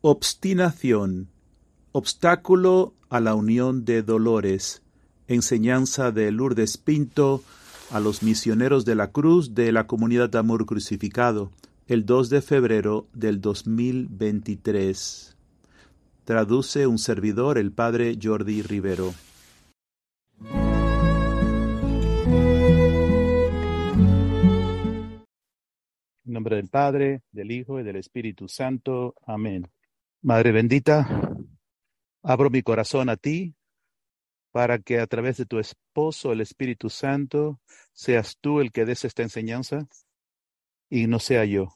Obstinación. Obstáculo a la unión de dolores. Enseñanza de Lourdes Pinto a los misioneros de la cruz de la comunidad de amor crucificado, el 2 de febrero del 2023. Traduce un servidor, el padre Jordi Rivero. En nombre del Padre, del Hijo y del Espíritu Santo. Amén. Madre bendita, abro mi corazón a ti para que a través de tu esposo, el Espíritu Santo, seas tú el que des esta enseñanza y no sea yo.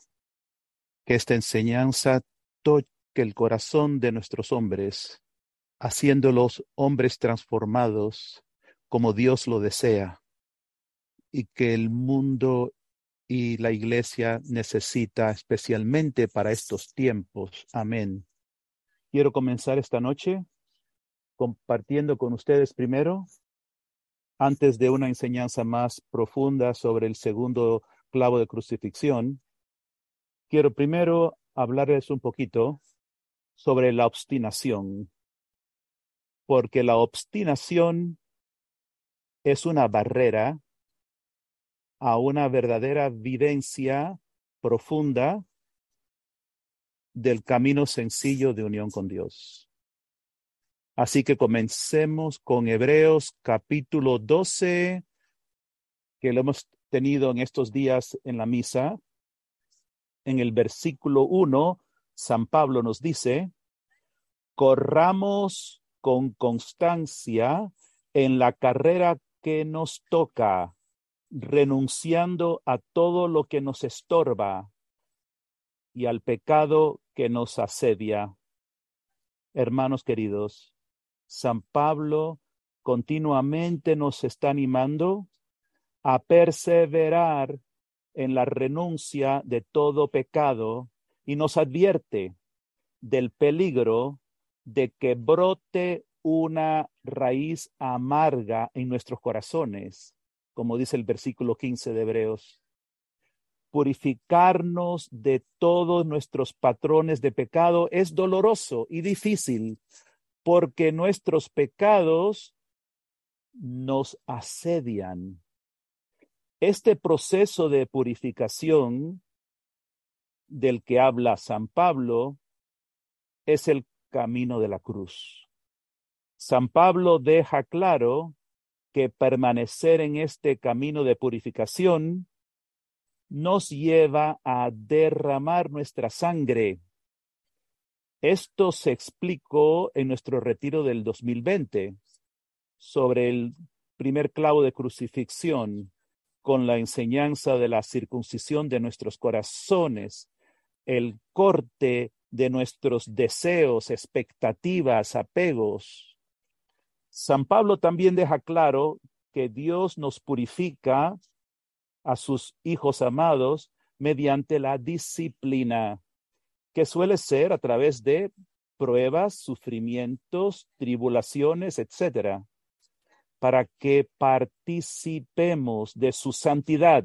Que esta enseñanza toque el corazón de nuestros hombres, haciéndolos hombres transformados como Dios lo desea, y que el mundo y la iglesia necesita especialmente para estos tiempos. Amén. Quiero comenzar esta noche compartiendo con ustedes primero, antes de una enseñanza más profunda sobre el segundo clavo de crucifixión, quiero primero hablarles un poquito sobre la obstinación, porque la obstinación es una barrera a una verdadera vivencia profunda del camino sencillo de unión con Dios. Así que comencemos con Hebreos capítulo 12, que lo hemos tenido en estos días en la misa. En el versículo 1, San Pablo nos dice, corramos con constancia en la carrera que nos toca renunciando a todo lo que nos estorba y al pecado que nos asedia. Hermanos queridos, San Pablo continuamente nos está animando a perseverar en la renuncia de todo pecado y nos advierte del peligro de que brote una raíz amarga en nuestros corazones como dice el versículo 15 de Hebreos. Purificarnos de todos nuestros patrones de pecado es doloroso y difícil porque nuestros pecados nos asedian. Este proceso de purificación del que habla San Pablo es el camino de la cruz. San Pablo deja claro que permanecer en este camino de purificación nos lleva a derramar nuestra sangre. Esto se explicó en nuestro retiro del 2020 sobre el primer clavo de crucifixión con la enseñanza de la circuncisión de nuestros corazones, el corte de nuestros deseos, expectativas, apegos, San Pablo también deja claro que Dios nos purifica a sus hijos amados mediante la disciplina, que suele ser a través de pruebas, sufrimientos, tribulaciones, etcétera, para que participemos de su santidad.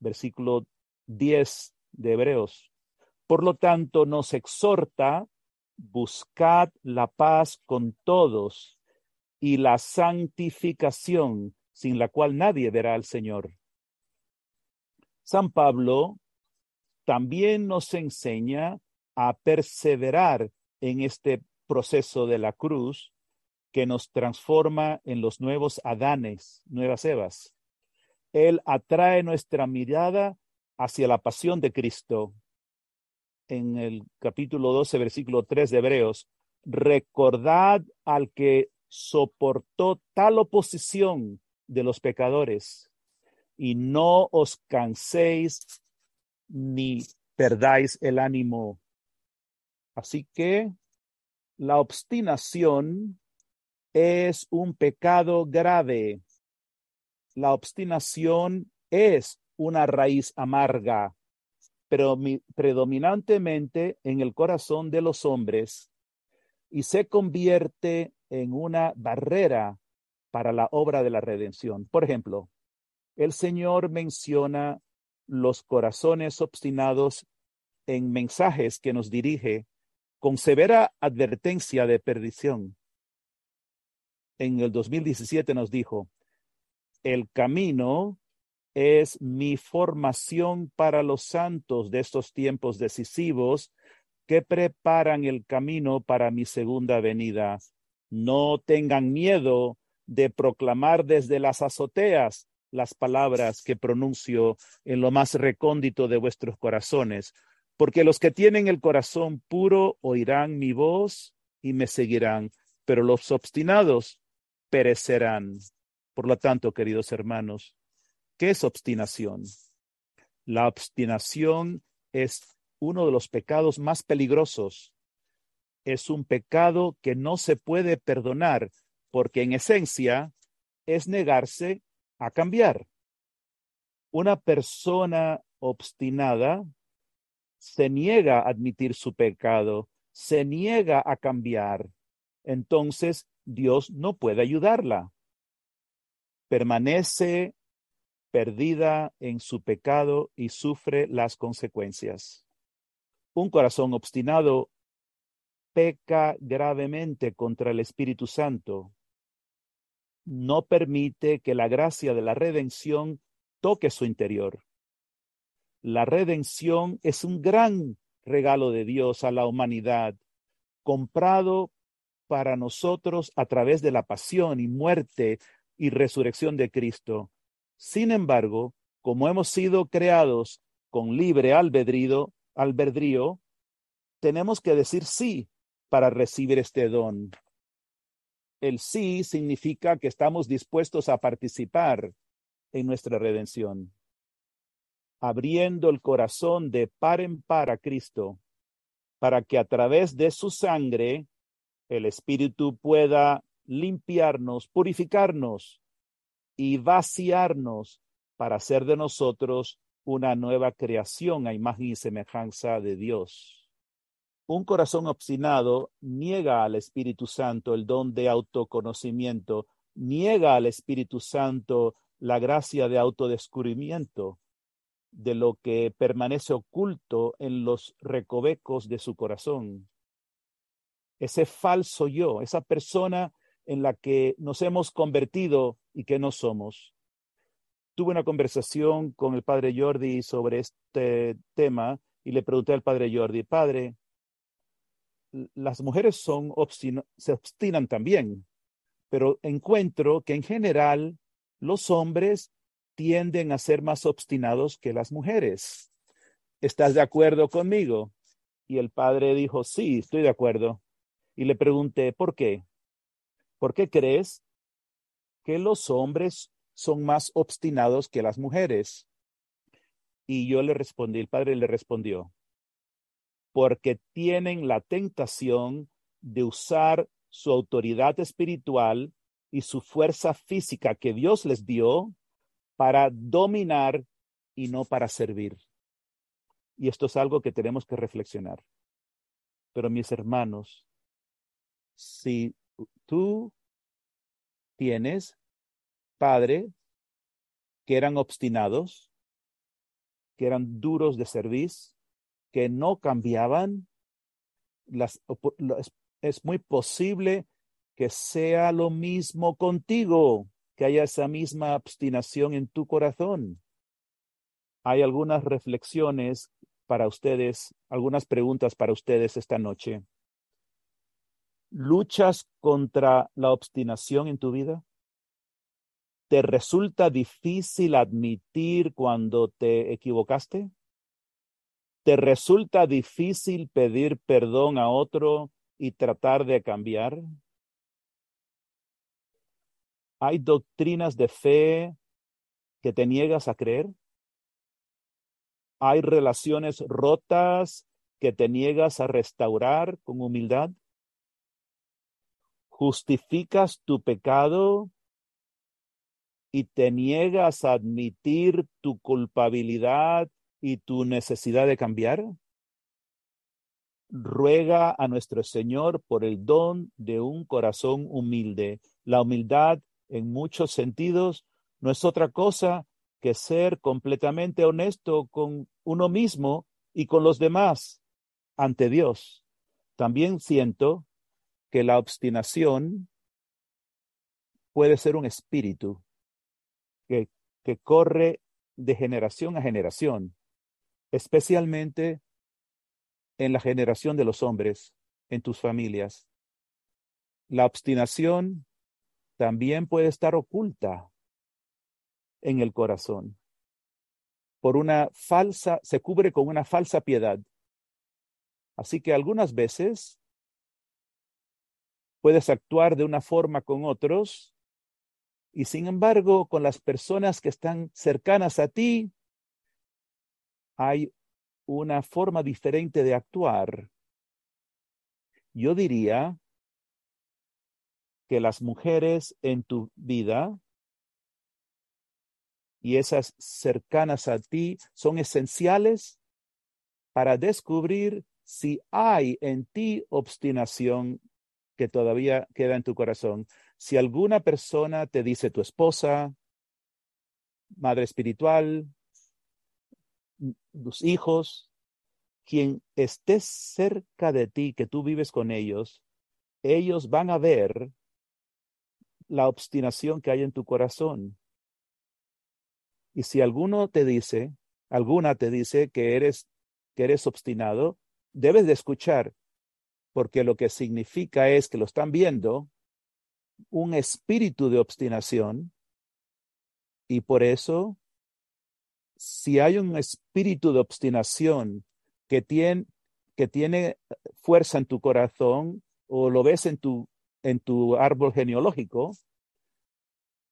Versículo 10 de Hebreos. Por lo tanto, nos exhorta, buscad la paz con todos y la santificación sin la cual nadie verá al Señor. San Pablo también nos enseña a perseverar en este proceso de la cruz que nos transforma en los nuevos Adanes, nuevas Evas. Él atrae nuestra mirada hacia la pasión de Cristo. En el capítulo 12, versículo 3 de Hebreos, recordad al que soportó tal oposición de los pecadores y no os canséis ni perdáis el ánimo. Así que la obstinación es un pecado grave. La obstinación es una raíz amarga, pero predominantemente en el corazón de los hombres y se convierte en una barrera para la obra de la redención. Por ejemplo, el Señor menciona los corazones obstinados en mensajes que nos dirige con severa advertencia de perdición. En el 2017 nos dijo, el camino es mi formación para los santos de estos tiempos decisivos que preparan el camino para mi segunda venida. No tengan miedo de proclamar desde las azoteas las palabras que pronuncio en lo más recóndito de vuestros corazones, porque los que tienen el corazón puro oirán mi voz y me seguirán, pero los obstinados perecerán. Por lo tanto, queridos hermanos, ¿qué es obstinación? La obstinación es uno de los pecados más peligrosos. Es un pecado que no se puede perdonar porque en esencia es negarse a cambiar. Una persona obstinada se niega a admitir su pecado, se niega a cambiar. Entonces Dios no puede ayudarla. Permanece perdida en su pecado y sufre las consecuencias. Un corazón obstinado peca gravemente contra el Espíritu Santo no permite que la gracia de la redención toque su interior. La redención es un gran regalo de Dios a la humanidad, comprado para nosotros a través de la pasión y muerte y resurrección de Cristo. Sin embargo, como hemos sido creados con libre albedrío, albedrío tenemos que decir sí para recibir este don. El sí significa que estamos dispuestos a participar en nuestra redención, abriendo el corazón de par en par a Cristo, para que a través de su sangre el Espíritu pueda limpiarnos, purificarnos y vaciarnos para hacer de nosotros una nueva creación a imagen y semejanza de Dios. Un corazón obstinado niega al Espíritu Santo el don de autoconocimiento, niega al Espíritu Santo la gracia de autodescubrimiento de lo que permanece oculto en los recovecos de su corazón. Ese falso yo, esa persona en la que nos hemos convertido y que no somos. Tuve una conversación con el padre Jordi sobre este tema y le pregunté al padre Jordi, padre, las mujeres son se obstinan también, pero encuentro que en general los hombres tienden a ser más obstinados que las mujeres. ¿Estás de acuerdo conmigo? Y el padre dijo, sí, estoy de acuerdo. Y le pregunté, ¿por qué? ¿Por qué crees que los hombres son más obstinados que las mujeres? Y yo le respondí, el padre le respondió, porque tienen la tentación de usar su autoridad espiritual y su fuerza física que Dios les dio para dominar y no para servir. Y esto es algo que tenemos que reflexionar. Pero mis hermanos, si tú tienes padres que eran obstinados, que eran duros de servicio, que no cambiaban, las, es muy posible que sea lo mismo contigo, que haya esa misma obstinación en tu corazón. Hay algunas reflexiones para ustedes, algunas preguntas para ustedes esta noche. ¿Luchas contra la obstinación en tu vida? ¿Te resulta difícil admitir cuando te equivocaste? ¿Te resulta difícil pedir perdón a otro y tratar de cambiar? ¿Hay doctrinas de fe que te niegas a creer? ¿Hay relaciones rotas que te niegas a restaurar con humildad? ¿Justificas tu pecado y te niegas a admitir tu culpabilidad y tu necesidad de cambiar? Ruega a nuestro Señor por el don de un corazón humilde. La humildad, en muchos sentidos, no es otra cosa que ser completamente honesto con uno mismo y con los demás ante Dios. También siento que la obstinación puede ser un espíritu que, que corre de generación a generación, especialmente en la generación de los hombres, en tus familias. La obstinación también puede estar oculta en el corazón por una falsa, se cubre con una falsa piedad. Así que algunas veces puedes actuar de una forma con otros y sin embargo con las personas que están cercanas a ti hay una forma diferente de actuar. Yo diría que las mujeres en tu vida y esas cercanas a ti son esenciales para descubrir si hay en ti obstinación que todavía queda en tu corazón. Si alguna persona te dice tu esposa, madre espiritual, tus hijos, quien esté cerca de ti, que tú vives con ellos, ellos van a ver la obstinación que hay en tu corazón. Y si alguno te dice, alguna te dice que eres, que eres obstinado, debes de escuchar, porque lo que significa es que lo están viendo un espíritu de obstinación y por eso, si hay un espíritu de obstinación que tiene, que tiene fuerza en tu corazón o lo ves en tu, en tu árbol genealógico,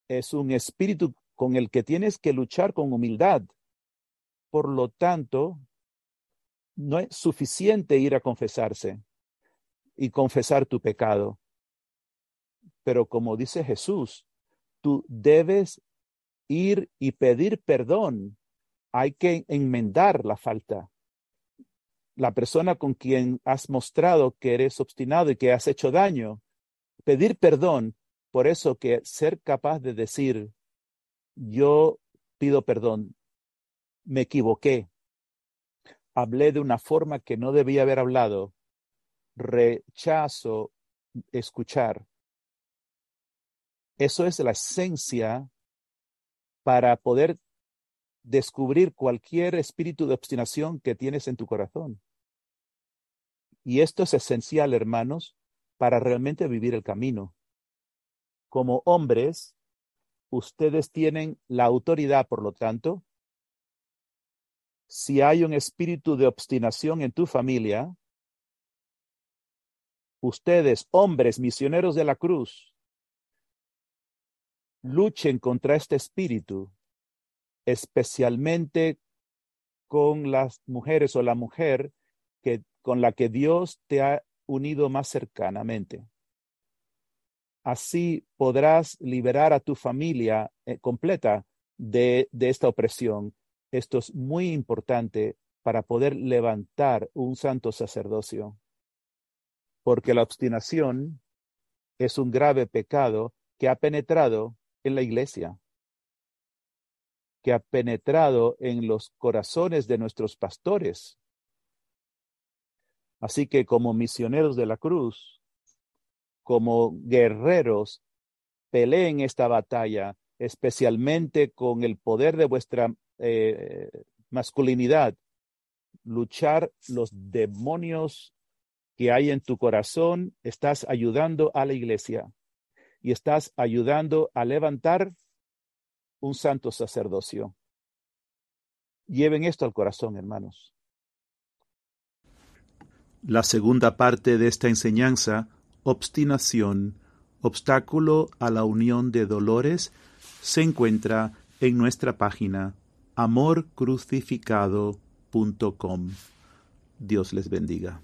es un espíritu con el que tienes que luchar con humildad. Por lo tanto, no es suficiente ir a confesarse y confesar tu pecado. Pero como dice Jesús, tú debes ir y pedir perdón. Hay que enmendar la falta. La persona con quien has mostrado que eres obstinado y que has hecho daño, pedir perdón. Por eso que ser capaz de decir, yo pido perdón, me equivoqué, hablé de una forma que no debía haber hablado, rechazo escuchar. Eso es la esencia para poder descubrir cualquier espíritu de obstinación que tienes en tu corazón. Y esto es esencial, hermanos, para realmente vivir el camino. Como hombres, ustedes tienen la autoridad, por lo tanto, si hay un espíritu de obstinación en tu familia, ustedes, hombres misioneros de la cruz, luchen contra este espíritu, especialmente con las mujeres o la mujer que, con la que Dios te ha unido más cercanamente. Así podrás liberar a tu familia eh, completa de, de esta opresión. Esto es muy importante para poder levantar un santo sacerdocio, porque la obstinación es un grave pecado que ha penetrado en la iglesia, que ha penetrado en los corazones de nuestros pastores. Así que como misioneros de la cruz, como guerreros, peleen esta batalla, especialmente con el poder de vuestra eh, masculinidad, luchar los demonios que hay en tu corazón, estás ayudando a la iglesia y estás ayudando a levantar un santo sacerdocio. Lleven esto al corazón, hermanos. La segunda parte de esta enseñanza obstinación, obstáculo a la unión de dolores, se encuentra en nuestra página amorcrucificado.com. Dios les bendiga.